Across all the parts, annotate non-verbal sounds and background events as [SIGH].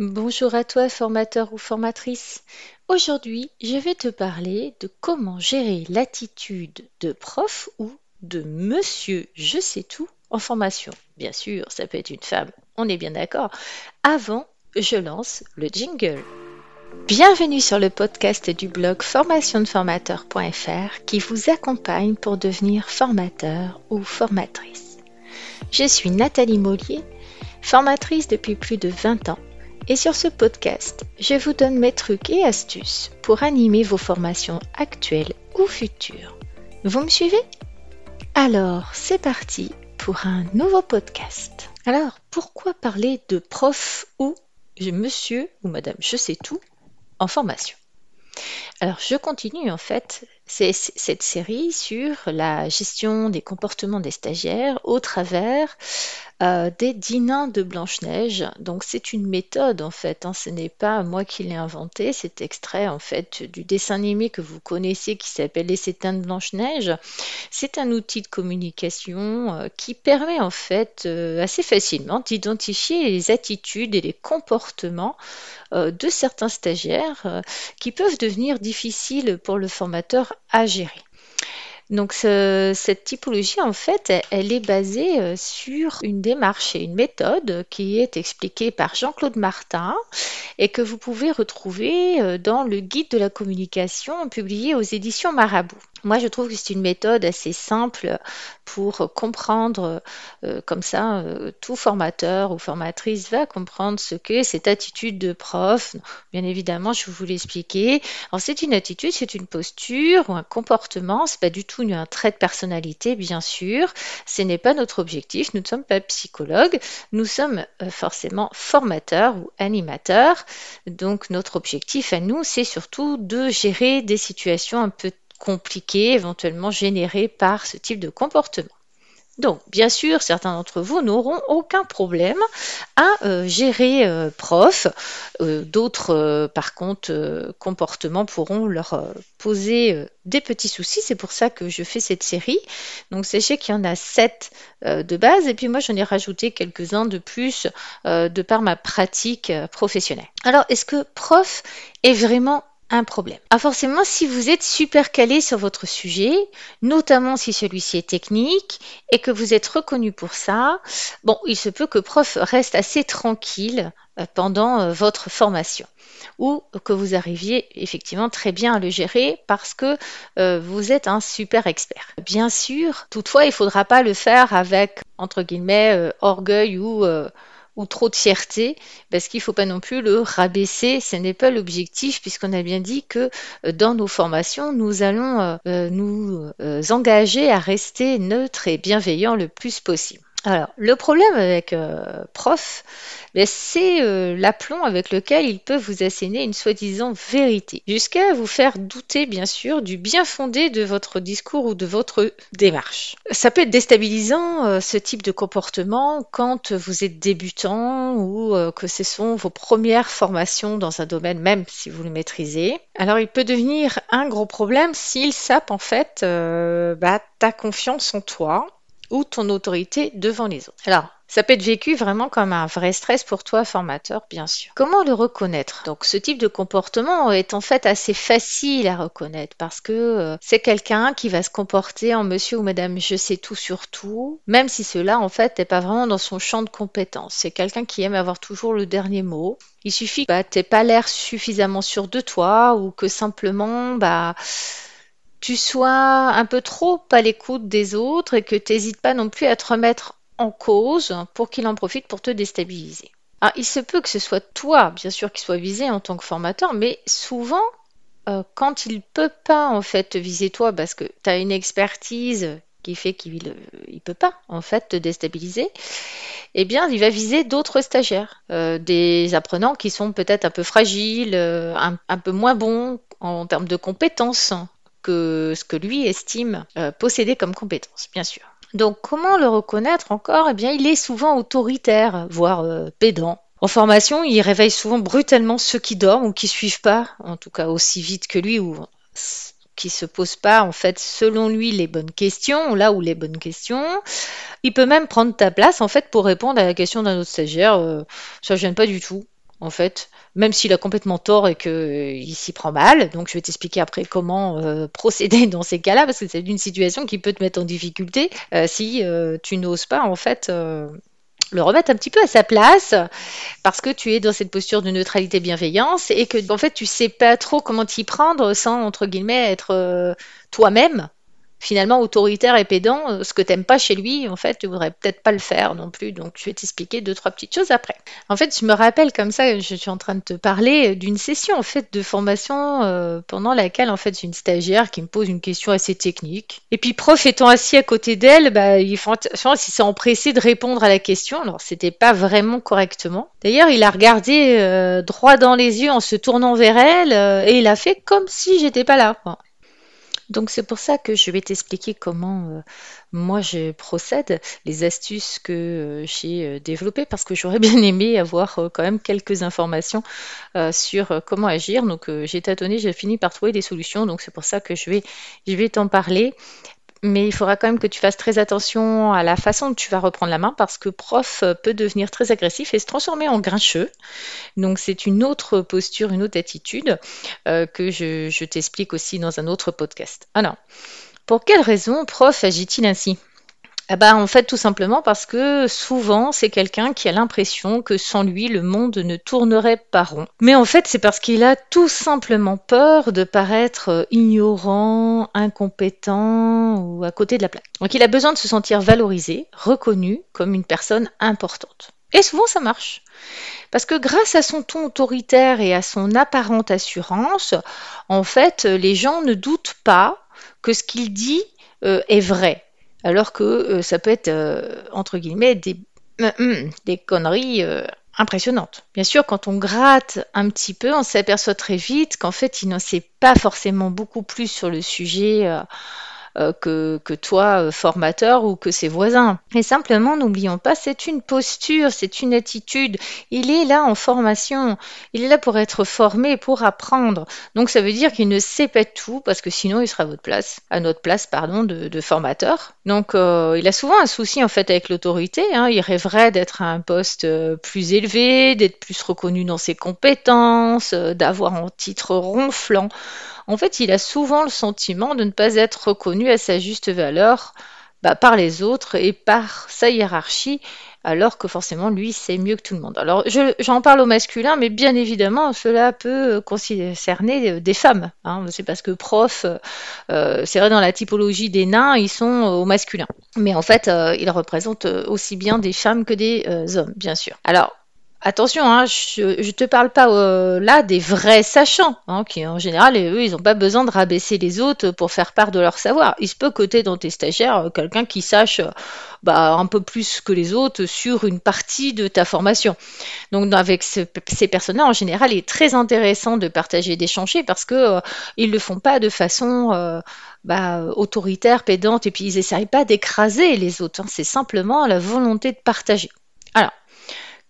Bonjour à toi, formateur ou formatrice. Aujourd'hui, je vais te parler de comment gérer l'attitude de prof ou de monsieur je sais tout en formation. Bien sûr, ça peut être une femme, on est bien d'accord. Avant, je lance le jingle. Bienvenue sur le podcast du blog formationdeformateur.fr qui vous accompagne pour devenir formateur ou formatrice. Je suis Nathalie Mollier, formatrice depuis plus de 20 ans et sur ce podcast, je vous donne mes trucs et astuces pour animer vos formations actuelles ou futures. Vous me suivez? Alors, c'est parti pour un nouveau podcast. Alors, pourquoi parler de prof ou monsieur ou madame je sais tout en formation? Alors, je continue en fait cette série sur la gestion des comportements des stagiaires au travers euh, des dînins de Blanche-Neige. Donc c'est une méthode en fait, hein. ce n'est pas moi qui l'ai inventé, c'est extrait en fait du dessin animé que vous connaissez qui s'appelle Les Sétins de Blanche-Neige. C'est un outil de communication euh, qui permet en fait euh, assez facilement d'identifier les attitudes et les comportements de certains stagiaires qui peuvent devenir difficiles pour le formateur à. Donc cette typologie, en fait, elle, est basée euh, sur une démarche et une méthode qui est expliquée par Jean-Claude Martin et que vous pouvez retrouver euh, dans le guide de la communication publié aux éditions Marabout. Moi, je trouve que c'est une méthode assez simple pour comprendre, euh, comme ça, tout formateur ou formatrice va comprendre ce qu'est cette attitude de prof. Bien évidemment, je vous l'expliquer. Alors, c'est une attitude, c'est une posture ou un comportement. C'est pas du tout un trait de personnalité, bien sûr. Ce n'est pas notre objectif. Nous ne sommes pas psychologues. Nous sommes euh, forcément formateurs ou animateurs. Donc, notre objectif à nous, c'est surtout de gérer des situations un peu compliqués éventuellement générés par ce type de comportement. Donc, bien sûr, certains d'entre vous n'auront aucun problème à euh, gérer euh, prof. Euh, d'autres, par contre, comportements pourront leur poser des petits soucis. C'est pour ça que je fais cette série. Donc, sachez qu'il y en a sept de base. Et puis, moi, j'en ai rajouté quelques-uns de plus de par ma pratique professionnelle. Alors, est-ce que prof est vraiment un problème. Ah forcément, si vous êtes super calé sur votre sujet, notamment si celui-ci est technique et que vous êtes reconnu pour ça, bon, il se peut que prof reste assez tranquille euh, pendant euh, votre formation ou que vous arriviez effectivement très bien à le gérer parce que euh, vous êtes un super expert. Bien sûr, toutefois, il ne faudra pas le faire avec, entre guillemets, orgueil ou ou trop de fierté, parce qu'il ne faut pas non plus le rabaisser, ce n'est pas l'objectif, puisqu'on a bien dit que euh, dans nos formations, nous allons euh, euh, nous engager à rester neutres et bienveillants le plus possible. Alors, le problème avec euh, prof, ben, c'est euh, l'aplomb avec lequel il peut vous asséner une soi-disant vérité, jusqu'à vous faire douter, bien sûr, du bien fondé de votre discours ou de votre démarche. Ça peut être déstabilisant, euh, ce type de comportement, quand vous êtes débutant ou que ce sont vos premières formations dans un domaine, même si vous le maîtrisez. Alors, il peut devenir un gros problème s'il sape, en fait, bah, ta confiance en toi ou ton autorité devant les autres. Alors, ça peut être vécu vraiment comme un vrai stress pour toi, formateur, bien sûr. Comment le reconnaître? Donc, ce type de comportement est en fait assez facile à reconnaître parce que euh, c'est quelqu'un qui va se comporter en monsieur ou madame je sais tout sur tout, même si cela en fait n'est pas vraiment dans son champ de compétence. C'est quelqu'un qui aime avoir toujours le dernier mot. Il suffit que bah, tu pas l'air suffisamment sûr de toi ou que simplement, bah, tu sois un peu trop à l'écoute des autres et que tu n'hésites pas non plus à te remettre en cause pour qu'il en profite pour te déstabiliser. Alors, il se peut que ce soit toi, bien sûr, qui soit visé en tant que formateur, mais souvent, euh, quand il peut pas en fait viser toi parce que tu as une expertise qui fait qu'il ne peut pas en fait te déstabiliser, eh bien il va viser d'autres stagiaires, euh, des apprenants qui sont peut-être un peu fragiles, euh, un, peu moins bons en termes de compétences, que ce que lui estime euh, posséder comme compétence, bien sûr. Donc comment le reconnaître encore? Eh bien, il est souvent autoritaire, voire euh, pédant. En formation, il réveille souvent brutalement ceux qui dorment ou qui suivent pas, en tout cas aussi vite que lui, ou qui se posent pas en fait selon lui les bonnes questions, là où les bonnes questions. Il peut même prendre ta place en fait pour répondre à la question d'un autre stagiaire. Euh, ça ne gêne pas du tout. En fait, même s'il a complètement tort et qu'il s'y prend mal. Donc, je vais t'expliquer après comment [LAUGHS] procéder dans ces cas-là, parce que c'est une situation qui peut te mettre en difficulté si tu n'oses pas, en fait, le remettre un petit peu à sa place parce que tu es dans cette posture de neutralité bienveillance et que en fait tu sais pas trop comment t'y prendre sans entre guillemets être euh, toi-même finalement autoritaire et pédant, euh, ce que t'aimes pas chez lui, en fait, tu voudrais peut-être pas le faire non plus. Donc, je vais t'expliquer deux, trois petites choses après. En fait, je me rappelle comme ça, je suis en train de te parler d'une session, en fait, de formation euh, pendant laquelle, en fait, j'ai une stagiaire qui me pose une question assez technique. Et puis, prof étant assis à côté d'elle, bah, il faut, si s'est empressé de répondre à la question. Alors, c'était pas vraiment correctement. D'ailleurs, il a regardé euh, droit dans les yeux en se tournant vers elle et il a fait comme si j'étais pas là. Donc c'est pour ça que je vais t'expliquer comment euh, moi je procède, les astuces que euh, j'ai euh, développées, parce que j'aurais [LAUGHS] bien aimé avoir quand même quelques informations sur comment agir. Donc j'ai tâtonné, j'ai fini par trouver des solutions, donc c'est pour ça que je vais, je vais t'en parler mais il faudra quand même que tu fasses très attention à la façon dont tu vas reprendre la main parce que prof peut devenir très agressif et se transformer en grincheux. Donc c'est une autre posture, une autre attitude euh, que je, je t'explique aussi dans un autre podcast. Alors, pour quelle raison prof agit-il ainsi? Ah bah, en fait, tout simplement parce que souvent, c'est quelqu'un qui a l'impression que sans lui, le monde ne tournerait pas rond. Mais en fait, c'est parce qu'il a tout simplement peur de paraître ignorant, incompétent ou à côté de la plaque. Donc il a besoin de se sentir valorisé, reconnu comme une personne importante. Et souvent, ça marche. Parce que grâce à son ton autoritaire et à son apparente assurance, en fait, les gens ne doutent pas que ce qu'il dit euh, est vrai alors que euh, ça peut être, euh, entre guillemets, des, euh, hum, des conneries impressionnantes. Bien sûr, quand on gratte un petit peu, on s'aperçoit très vite qu'en fait, il n'en sait pas forcément beaucoup plus sur le sujet euh, que, que, toi, euh, formateur, ou que ses voisins. Et simplement, n'oublions pas, c'est une posture, c'est une attitude. Il est là en formation. Il est là pour être formé, pour apprendre. Donc, ça veut dire qu'il ne sait pas tout, parce que sinon, il sera à votre place, à notre place, pardon, de, de formateur. Donc, euh, il a souvent un souci, en fait, avec l'autorité. Hein. Il rêverait d'être à un poste plus élevé, d'être plus reconnu dans ses compétences, d'avoir un titre ronflant en fait, il a souvent le sentiment de ne pas être reconnu à sa juste valeur bah, par les autres et par sa hiérarchie, alors que forcément, lui, c'est mieux que tout le monde. Alors, j'en parle au masculin, mais bien évidemment, cela peut concerner des femmes. Hein. C'est parce que prof, euh, c'est vrai, dans la typologie des nains, ils sont au masculin. Mais en fait, euh, ils représentent aussi bien des femmes que des euh, hommes, bien sûr. Alors, Attention, hein, je ne te parle pas euh, là des vrais sachants, hein, qui en général, eux, ils n'ont pas besoin de rabaisser les autres pour faire part de leur savoir. Il se peut côté dans tes stagiaires euh, quelqu'un qui sache euh, bah, un peu plus que les autres sur une partie de ta formation. Donc avec ces personnes-là, en général, il est très intéressant de partager, d'échanger parce que ils le font pas de façon bah, autoritaire, pédante, et puis ils n'essayent pas d'écraser les autres. Hein. C'est simplement la volonté de partager. Alors,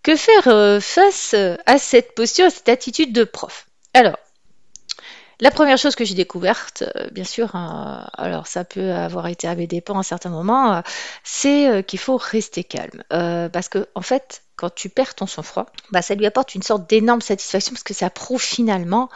que faire euh, face à cette posture, à cette attitude de prof? Alors, la première chose que j'ai découverte, euh, bien sûr, hein, alors ça peut avoir été à mes dépens à un certain moment, euh, c'est qu'il faut rester calme. parce que, en fait, quand tu perds ton sang-froid, bah, ça lui apporte une sorte d'énorme satisfaction parce que ça prouve finalement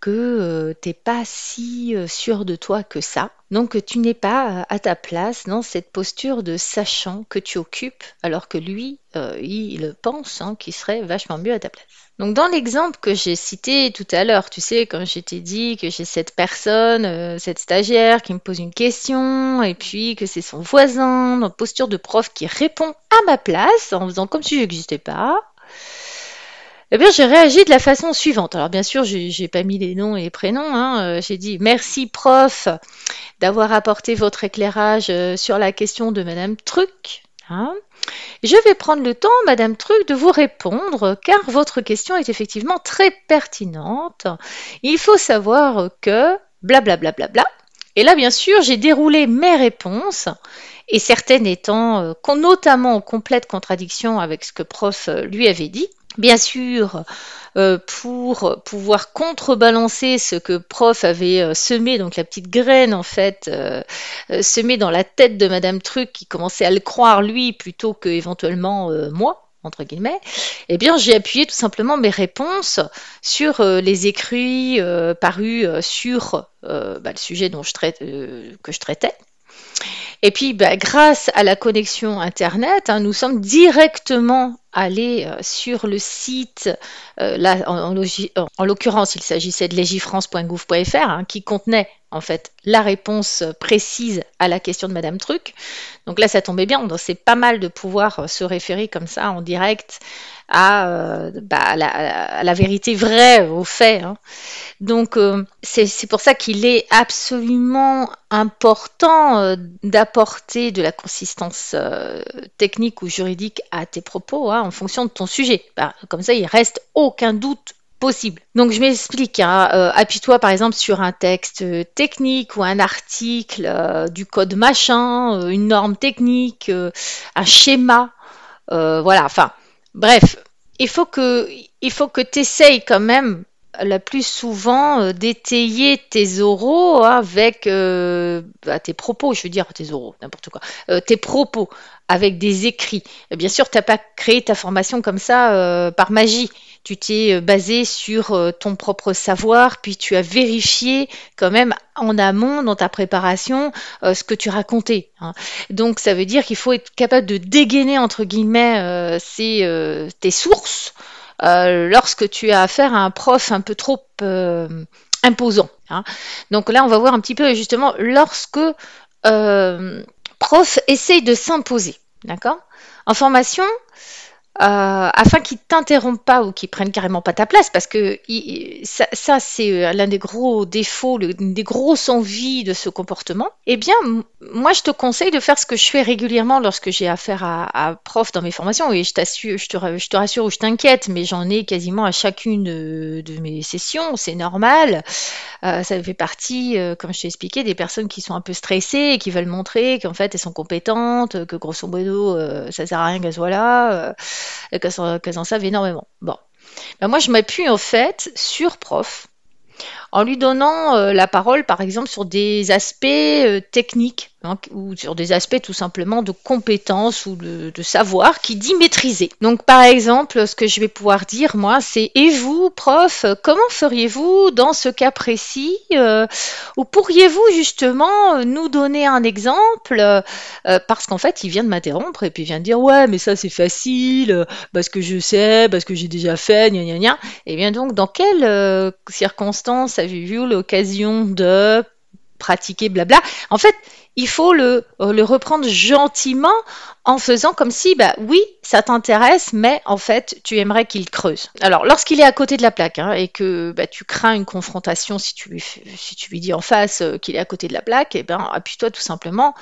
que tu n'es pas si sûr de toi que ça. Donc tu n'es pas à ta place dans cette posture de sachant que tu occupes, alors que lui, euh, il pense hein, qu'il serait vachement mieux à ta place. Donc dans l'exemple que j'ai cité tout à l'heure, tu sais, quand je t'ai dit que j'ai cette personne, euh, cette stagiaire qui me pose une question, et puis que c'est son voisin, dans posture de prof qui répond à ma place en faisant comme si je n'existais pas, eh bien, j'ai réagi de la façon suivante. Alors, bien sûr, j'ai pas mis les noms et les prénoms. Hein. Euh, j'ai dit merci, prof, d'avoir apporté votre éclairage euh, sur la question de Madame Truc. Hein. Je vais prendre le temps, Madame Truc, de vous répondre, car votre question est effectivement très pertinente. Il faut savoir que blablabla. Bla, bla, bla, et là, bien sûr, j'ai déroulé mes réponses, et certaines étant euh, notamment en complète contradiction avec ce que prof lui avait dit. Bien sûr, euh, pour pouvoir contrebalancer ce que prof avait euh, semé, donc la petite graine en fait, euh, semée dans la tête de Madame Truc qui commençait à le croire lui plutôt que éventuellement moi. Entre guillemets, eh bien j'ai appuyé tout simplement mes réponses sur euh, les écrits euh, parus euh, sur bah, le sujet dont que je traitais. Et puis, bah, grâce à la connexion Internet, hein, nous sommes directement allés sur le site, là, en, l'occurrence, il s'agissait de legifrance.gouv.fr, hein, qui contenait en fait la réponse précise à la question de Madame Truc. Donc là, ça tombait bien. C'est pas mal de pouvoir euh, se référer comme ça en direct à, euh, bah, la, vérité vraie, aux faits. Hein. Donc euh, c'est pour ça qu'il est absolument important d'apporter de la consistance technique ou juridique à tes propos hein, en fonction de ton sujet. Bah, comme ça, il reste aucun doute Donc je m'explique, hein, euh, appuie-toi par exemple sur un texte euh, technique ou un article euh, du code machin, une norme technique, un schéma, voilà, enfin bref, il faut que il faut que tu essayes quand même la plus souvent d'étayer tes oraux avec bah, tes propos, je veux dire tes oraux, n'importe quoi, tes propos avec des écrits. Bien sûr, tu n'as pas créé ta formation comme ça par magie tu t'es euh, basé sur euh, ton propre savoir, puis tu as vérifié quand même en amont dans ta préparation euh, ce que tu racontais. Hein. Donc ça veut dire qu'il faut être capable de dégainer entre guillemets tes sources lorsque tu as affaire à un prof un peu trop imposant. Hein. Donc là, on va voir un petit peu justement lorsque prof essaye de s'imposer. D'accord? En formation, euh, afin qu'ils t'interrompent pas ou qu'ils prennent carrément pas ta place, parce que ça, c'est euh, l'un des gros défauts, l'une des grosses envies de ce comportement. Eh bien, moi, je te conseille de faire ce que je fais régulièrement lorsque j'ai affaire à, prof dans mes formations. Et je t'assure, je te, rassure ou je t'inquiète, mais j'en ai quasiment à chacune de, mes sessions. C'est normal. Euh, ça fait partie, comme je t'ai expliqué, des personnes qui sont un peu stressées et qui veulent montrer qu'en fait elles sont compétentes, que grosso modo ça sert à rien qu'elles soient là qu'elles en savent énormément. Bon. Ben moi, je m'appuie en fait sur prof en lui donnant euh, la parole, par exemple, sur des aspects euh, techniques Hein, ou sur des aspects tout simplement de compétences ou de, savoir qui dit maîtriser. Donc par exemple, ce que je vais pouvoir dire moi, c'est et vous, prof, comment feriez-vous dans ce cas précis euh, Ou pourriez-vous justement nous donner un exemple Parce qu'en fait, il vient de m'interrompre et puis il vient de dire ouais, mais ça c'est facile, parce que je sais, parce que j'ai déjà fait, gna gna gna. Et bien donc, dans quelles euh, circonstances avez-vous l'occasion de pratiquer blabla En fait, il faut le, euh, le reprendre gentiment en faisant comme si, bah oui, ça t'intéresse, mais en fait, tu aimerais qu'il creuse. Alors, lorsqu'il est à côté de la plaque hein, et que bah, tu crains une confrontation, si tu lui, si tu lui dis en face euh, qu'il est à côté de la plaque, eh ben, appuie-toi tout simplement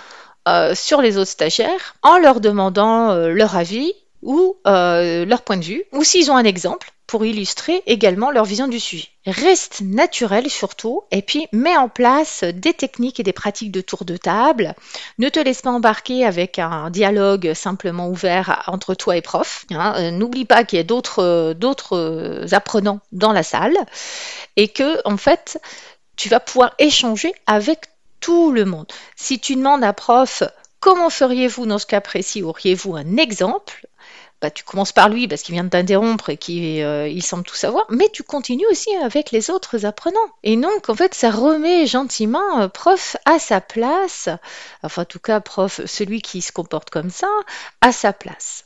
euh, sur les autres stagiaires en leur demandant leur avis ou leur point de vue, ou s'ils ont un exemple, pour illustrer également leur vision du sujet. Reste naturel surtout et puis mets en place des techniques et des pratiques de tour de table. Ne te laisse pas embarquer avec un dialogue simplement ouvert entre toi et prof. Hein. Euh, n'oublie pas qu'il y a d'autres, d'autres apprenants dans la salle et que en fait tu vas pouvoir échanger avec tout le monde. Si tu demandes à prof comment feriez-vous dans ce cas précis, auriez-vous un exemple? Bah, tu commences par lui parce qu'il vient de t'interrompre et qu'il euh, semble tout savoir, mais tu continues aussi avec les autres apprenants. Et donc, en fait, ça remet gentiment euh, prof à sa place, enfin, en tout cas, prof, celui qui se comporte comme ça, à sa place.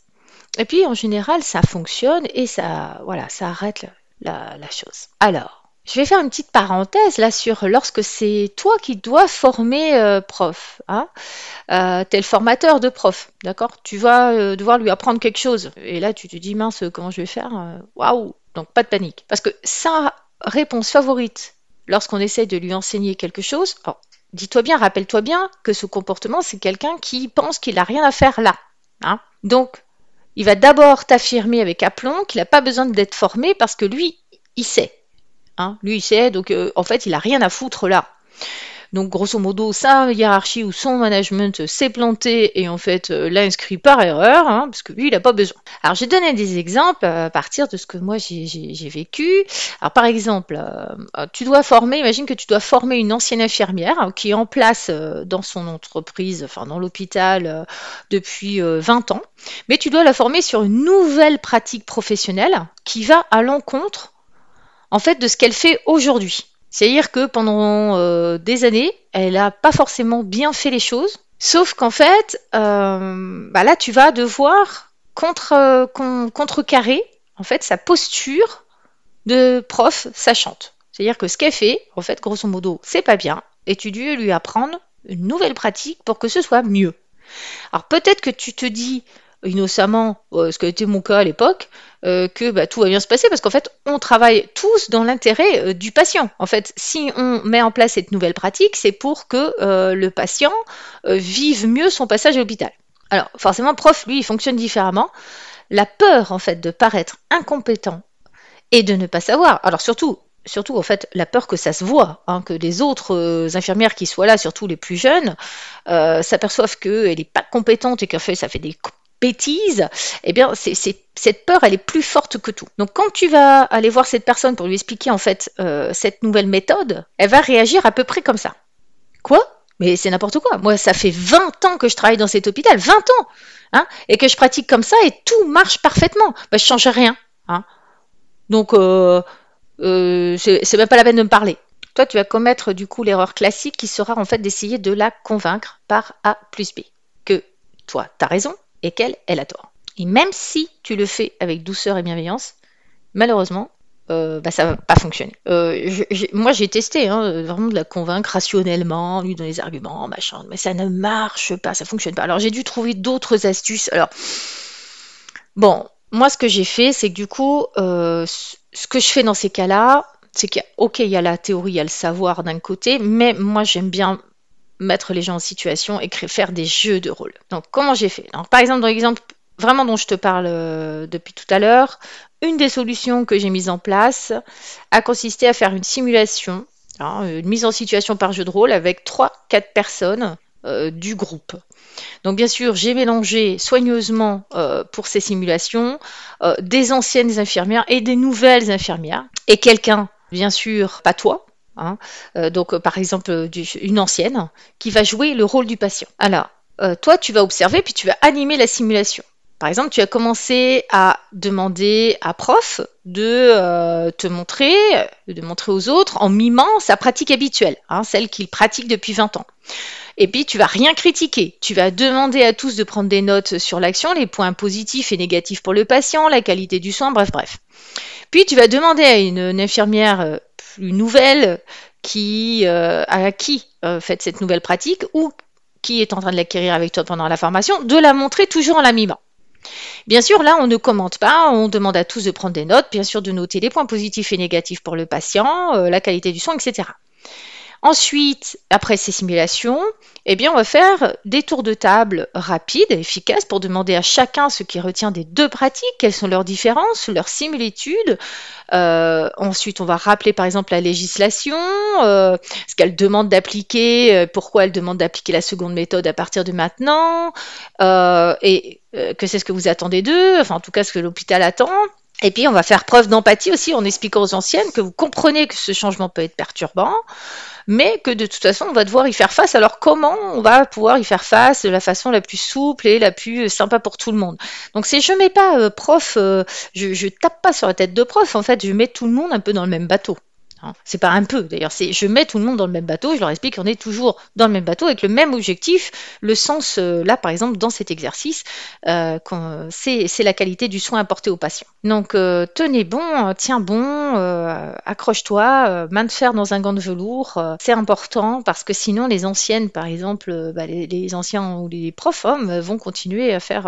Et puis, en général, ça fonctionne et ça, voilà, ça arrête la, la chose. Alors, je vais faire une petite parenthèse là sur lorsque c'est toi qui dois former euh, prof. Hein euh, le formateur de prof, d'accord? Tu vas euh, devoir lui apprendre quelque chose. Et là, tu te dis, mince, comment je vais faire Waouh Donc, pas de panique. Parce que sa réponse favorite lorsqu'on essaye de lui enseigner quelque chose, dis-toi bien, rappelle-toi bien que ce comportement, c'est quelqu'un qui pense qu'il n'a rien à faire là. Hein Donc, il va d'abord t'affirmer avec aplomb qu'il n'a pas besoin d'être formé parce que lui, il sait. Hein. Lui, il sait, donc euh, en fait, il a rien à foutre là. Donc grosso modo, sa hiérarchie ou son management s'est planté et en fait euh, l'a inscrit par erreur, hein, parce que lui, il n'a pas besoin. Alors j'ai donné des exemples à partir de ce que moi j'ai vécu. Alors par exemple, euh, tu dois former, imagine que tu dois former une ancienne infirmière hein, qui est en place euh, dans son entreprise, enfin dans l'hôpital depuis 20 ans, mais tu dois la former sur une nouvelle pratique professionnelle qui va à l'encontre en fait de ce qu'elle fait aujourd'hui. C'est-à-dire que pendant euh, des années, elle n'a pas forcément bien fait les choses, sauf qu'en fait, euh, bah là, tu vas devoir contre, euh, contrecarrer en fait sa posture de prof sachante. C'est-à-dire que ce qu'elle fait, en fait, grosso modo, c'est pas bien, et tu dois lui apprendre une nouvelle pratique pour que ce soit mieux. Alors peut-être que tu te dis, innocemment, euh, ce qui a été mon cas à l'époque, euh, que bah, tout va bien se passer parce qu'en fait, on travaille tous dans l'intérêt euh, du patient. En fait, si on met en place cette nouvelle pratique, c'est pour que le patient vive mieux son passage à l'hôpital. Alors, forcément, prof, lui, il fonctionne différemment. La peur, en fait, de paraître incompétent et de ne pas savoir. Alors, surtout, surtout en fait la peur que ça se voit, hein, que les autres infirmières qui soient là, surtout les plus jeunes, s'aperçoivent qu'elle n'est pas compétente et qu'en fait ça fait des bêtise, eh bien, cette peur, elle est plus forte que tout. Donc, quand tu vas aller voir cette personne pour lui expliquer en fait euh, cette nouvelle méthode, elle va réagir à peu près comme ça. Quoi? Mais c'est n'importe quoi. Moi, ça fait 20 ans que je travaille dans cet hôpital, 20 ans, hein, et que je pratique comme ça et tout marche parfaitement. Bah, je change rien. Hein. Donc, euh, euh, même pas la peine de me parler. Toi, tu vas commettre du coup l'erreur classique qui sera en fait d'essayer de la convaincre par A plus B. Que toi, tu as raison, et qu'elle, elle a tort. Et même si tu le fais avec douceur et bienveillance, malheureusement, euh, bah, ça va pas fonctionner. Euh, moi, j'ai testé, hein, vraiment de la convaincre rationnellement, lui donner des arguments, machin, mais ça ne marche pas, ça fonctionne pas. Alors, j'ai dû trouver d'autres astuces. Alors, bon, moi, ce que j'ai fait, c'est que du coup, euh, ce que je fais dans ces cas-là, c'est qu'il ok, il y a la théorie, il y a le savoir d'un côté, mais moi, j'aime bien mettre les gens en situation et faire des jeux de rôle. Donc comment j'ai fait? Par exemple, dans l'exemple vraiment dont je te parle euh, depuis tout à l'heure, une des solutions que j'ai mises en place a consisté à faire une simulation, hein, une mise en situation par jeu de rôle avec 3-4 personnes euh, du groupe. Donc bien sûr, j'ai mélangé soigneusement euh, pour ces simulations des anciennes infirmières et des nouvelles infirmières et quelqu'un, bien sûr, pas toi, Hein. Euh, donc, euh, par exemple, une ancienne qui va jouer le rôle du patient. Alors, euh, toi, tu vas observer, puis tu vas animer la simulation. Par exemple, tu as commencé à demander à prof de te montrer, de montrer aux autres en mimant sa pratique habituelle, hein, celle qu'il pratique depuis 20 ans. Et puis, tu vas rien critiquer. Tu vas demander à tous de prendre des notes sur l'action, les points positifs et négatifs pour le patient, la qualité du soin, bref, bref. Puis, tu vas demander à une infirmière plus nouvelle qui euh, a acquis euh, cette nouvelle pratique ou qui est en train de l'acquérir avec toi pendant la formation, de la montrer toujours en la mimant. Bien sûr, là, on ne commente pas, on demande à tous de prendre des notes, bien sûr de noter les points positifs et négatifs pour le patient, euh, la qualité du soin, etc. Ensuite, après ces simulations, eh bien, on va faire des tours de table rapides et efficaces pour demander à chacun ce qui retient des deux pratiques, quelles sont leurs différences, leurs similitudes. Euh, ensuite, on va rappeler par exemple la législation, euh, ce qu'elle demande d'appliquer, euh, pourquoi elle demande d'appliquer la seconde méthode à partir de maintenant, et que c'est ce que vous attendez d'eux, enfin en tout cas ce que l'hôpital attend. Et puis, on va faire preuve d'empathie aussi en expliquant aux anciennes que vous comprenez que ce changement peut être perturbant, mais que de toute façon, on va devoir y faire face. Alors, comment on va pouvoir y faire face de la façon la plus souple et la plus sympa pour tout le monde? Donc, c'est je mets pas euh, prof, euh, je, je tape pas sur la tête de prof, en fait, je mets tout le monde un peu dans le même bateau. Hein. C'est pas un peu, d'ailleurs, c'est je mets tout le monde dans le même bateau, je leur explique qu'on est toujours dans le même bateau avec le même objectif. Le sens, euh, là, par exemple, dans cet exercice, euh, c'est la qualité du soin apporté au patient. Donc, euh, tenez bon, tiens bon, accroche-toi, main de fer dans un gant de velours, c'est important parce que sinon, les anciennes, par exemple, bah, les, anciens ou les profs hommes vont continuer à faire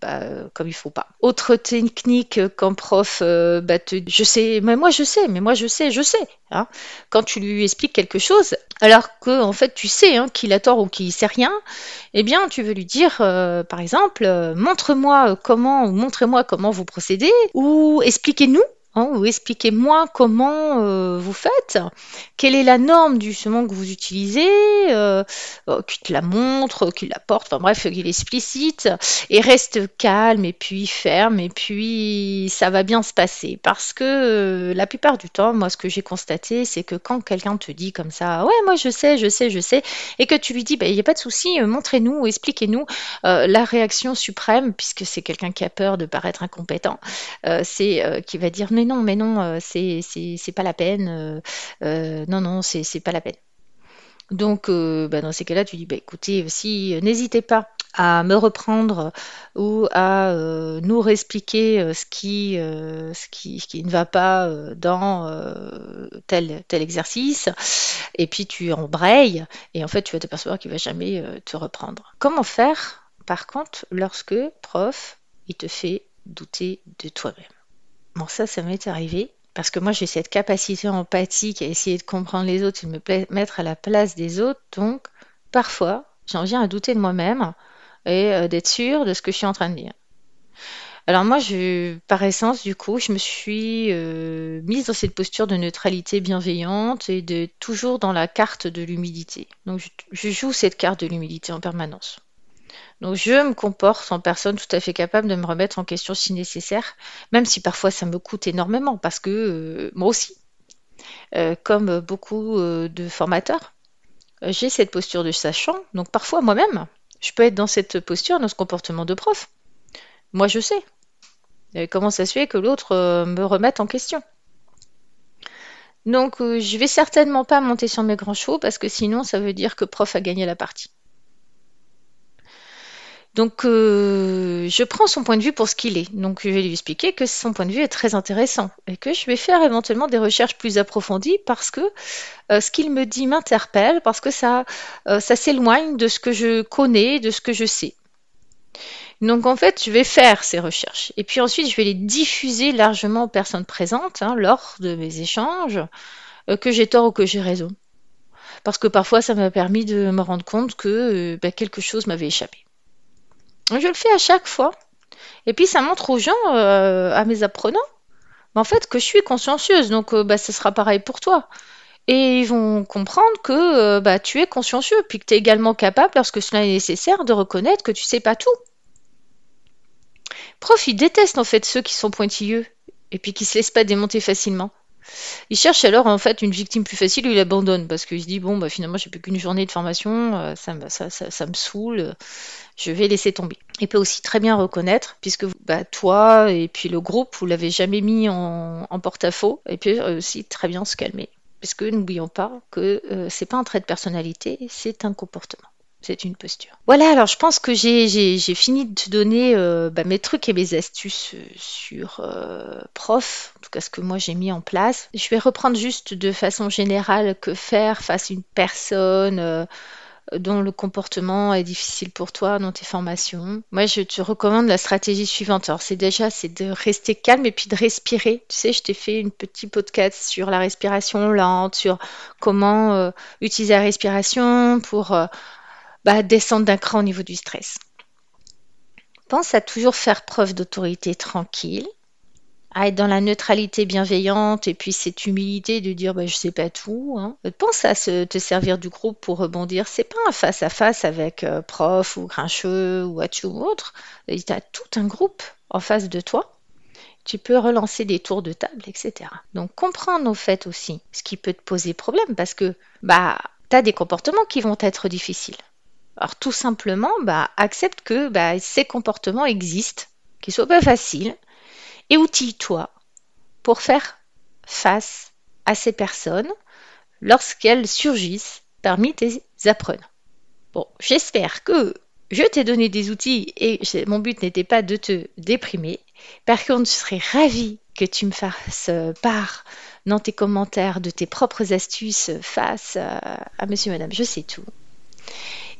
bah, comme il faut pas. Autre technique qu'un prof, bah, je sais, mais moi je sais, mais moi je sais, je sais Hein. Quand tu lui expliques quelque chose, alors que en fait tu sais hein, qu'il a tort ou qu'il sait rien, eh bien tu veux lui dire, euh, par exemple, euh, montre-moi comment montrez-moi comment vous procédez, ou expliquez-nous Hein, ou expliquez-moi comment euh, vous faites, quelle est la norme du chemin que vous utilisez, euh, euh, qu'il te la montre, qu'il la porte, enfin bref, qu'il explicite, et reste calme et puis ferme, et puis ça va bien se passer. Parce que la plupart du temps, moi ce que j'ai constaté, c'est que quand quelqu'un te dit comme ça, ouais, moi je sais, je sais, je sais, et que tu lui dis, bah, il n'y a pas de souci, montrez-nous, expliquez-nous, la réaction suprême, puisque c'est quelqu'un qui a peur de paraître incompétent, c'est qui va dire, mais non, mais non, euh, c'est pas la peine. Euh, euh, non, non, c'est pas la peine. Donc, bah, dans ces cas-là, tu dis, bah, écoutez, si n'hésitez pas à me reprendre ou à nous réexpliquer ce, qui, ce, qui, qui ne va pas dans tel, tel exercice, et puis tu embrayes, et en fait, tu vas t'apercevoir qu'il ne va jamais te reprendre. Comment faire, par contre, lorsque, prof, il te fait douter de toi-même? Ça, ça m'est arrivé parce que moi, j'ai cette capacité empathique à essayer de comprendre les autres et de me mettre à la place des autres. Donc, parfois, j'en viens à douter de moi-même et euh, d'être sûre de ce que je suis en train de dire. Alors moi, je, par essence, du coup, je me suis euh, mise dans cette posture de neutralité bienveillante et de toujours dans la carte de l'humilité. Donc je joue cette carte de l'humilité en permanence. Donc je me comporte en personne tout à fait capable de me remettre en question si nécessaire, même si parfois ça me coûte énormément, parce que euh, moi aussi, euh, comme beaucoup euh, de formateurs, j'ai cette posture de sachant, donc parfois moi-même, je peux être dans cette posture, dans ce comportement de prof. Moi je sais. comment ça se fait que l'autre me remette en question donc, je vais certainement pas monter sur mes grands chevaux parce que sinon, ça veut dire que prof a gagné la partie. Donc, euh, je prends son point de vue pour ce qu'il est. Donc, je vais lui expliquer que son point de vue est très intéressant et que je vais faire éventuellement des recherches plus approfondies parce que euh, ce qu'il me dit m'interpelle, parce que ça, euh, ça s'éloigne de ce que je connais, de ce que je sais. Donc, en fait, je vais faire ces recherches et puis ensuite, je vais les diffuser largement aux personnes présentes hein, lors de mes échanges, que j'ai tort ou que j'ai raison. Parce que parfois, ça m'a permis de me rendre compte que bah, quelque chose m'avait échappé. Je le fais à chaque fois. Et puis ça montre aux gens, euh, à mes apprenants, en fait, que je suis consciencieuse. Donc euh, bah, sera pareil pour toi. Et ils vont comprendre que euh, bah, tu es consciencieux, puis que tu es également capable, lorsque cela est nécessaire, de reconnaître que tu sais pas tout. Prof, ils détestent en fait ceux qui sont pointilleux et puis qui se laissent pas démonter facilement. Il cherche alors en fait une victime plus facile il abandonne parce qu'il se dit bon bah finalement j'ai plus qu'une journée de formation, euh, ça, me, ça, ça, me saoule, je vais laisser tomber. Il peut aussi très bien reconnaître puisque bah, toi et puis le groupe vous l'avez jamais mis en, porte-à-faux et puis aussi très bien se calmer. Parce que n'oublions pas que euh, c'est pas un trait de personnalité, c'est un comportement c'est une posture. Voilà, alors je pense que j'ai fini de te donner euh, bah, mes trucs et mes astuces euh, sur euh, prof, en tout cas ce que moi j'ai mis en place. Je vais reprendre juste de façon générale que faire face à une personne dont le comportement est difficile pour toi dans tes formations. Moi, je te recommande la stratégie suivante. Alors, c'est déjà, c'est de rester calme et puis de respirer. Tu sais, je t'ai fait une petite podcast sur la respiration lente, sur comment utiliser la respiration pour bah, descendre d'un cran au niveau du stress. Pense à toujours faire preuve d'autorité tranquille, à être dans la neutralité bienveillante et puis cette humilité de dire bah, je sais pas tout. Hein. Pense à te servir du groupe pour rebondir. C'est pas un face à face avec euh, prof ou grincheux ou Atchu ou autre. Tu as tout un groupe en face de toi. Tu peux relancer des tours de table, etc. Donc comprendre au fait aussi ce qui peut te poser problème parce que bah tu as des comportements qui vont être difficiles. Alors tout simplement, bah, accepte que bah, ces comportements existent, qu'ils soient pas faciles, et outille-toi pour faire face à ces personnes lorsqu'elles surgissent parmi tes apprenants. Bon, j'espère que je t'ai donné des outils et mon but n'était pas de te déprimer. Par contre, je serais ravie que tu me fasses part dans tes commentaires de tes propres astuces face à, à monsieur, madame, je sais tout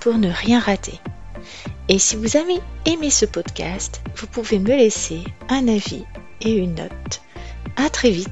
pour ne rien rater. Et si vous avez aimé ce podcast, vous pouvez me laisser un avis et une note. À très vite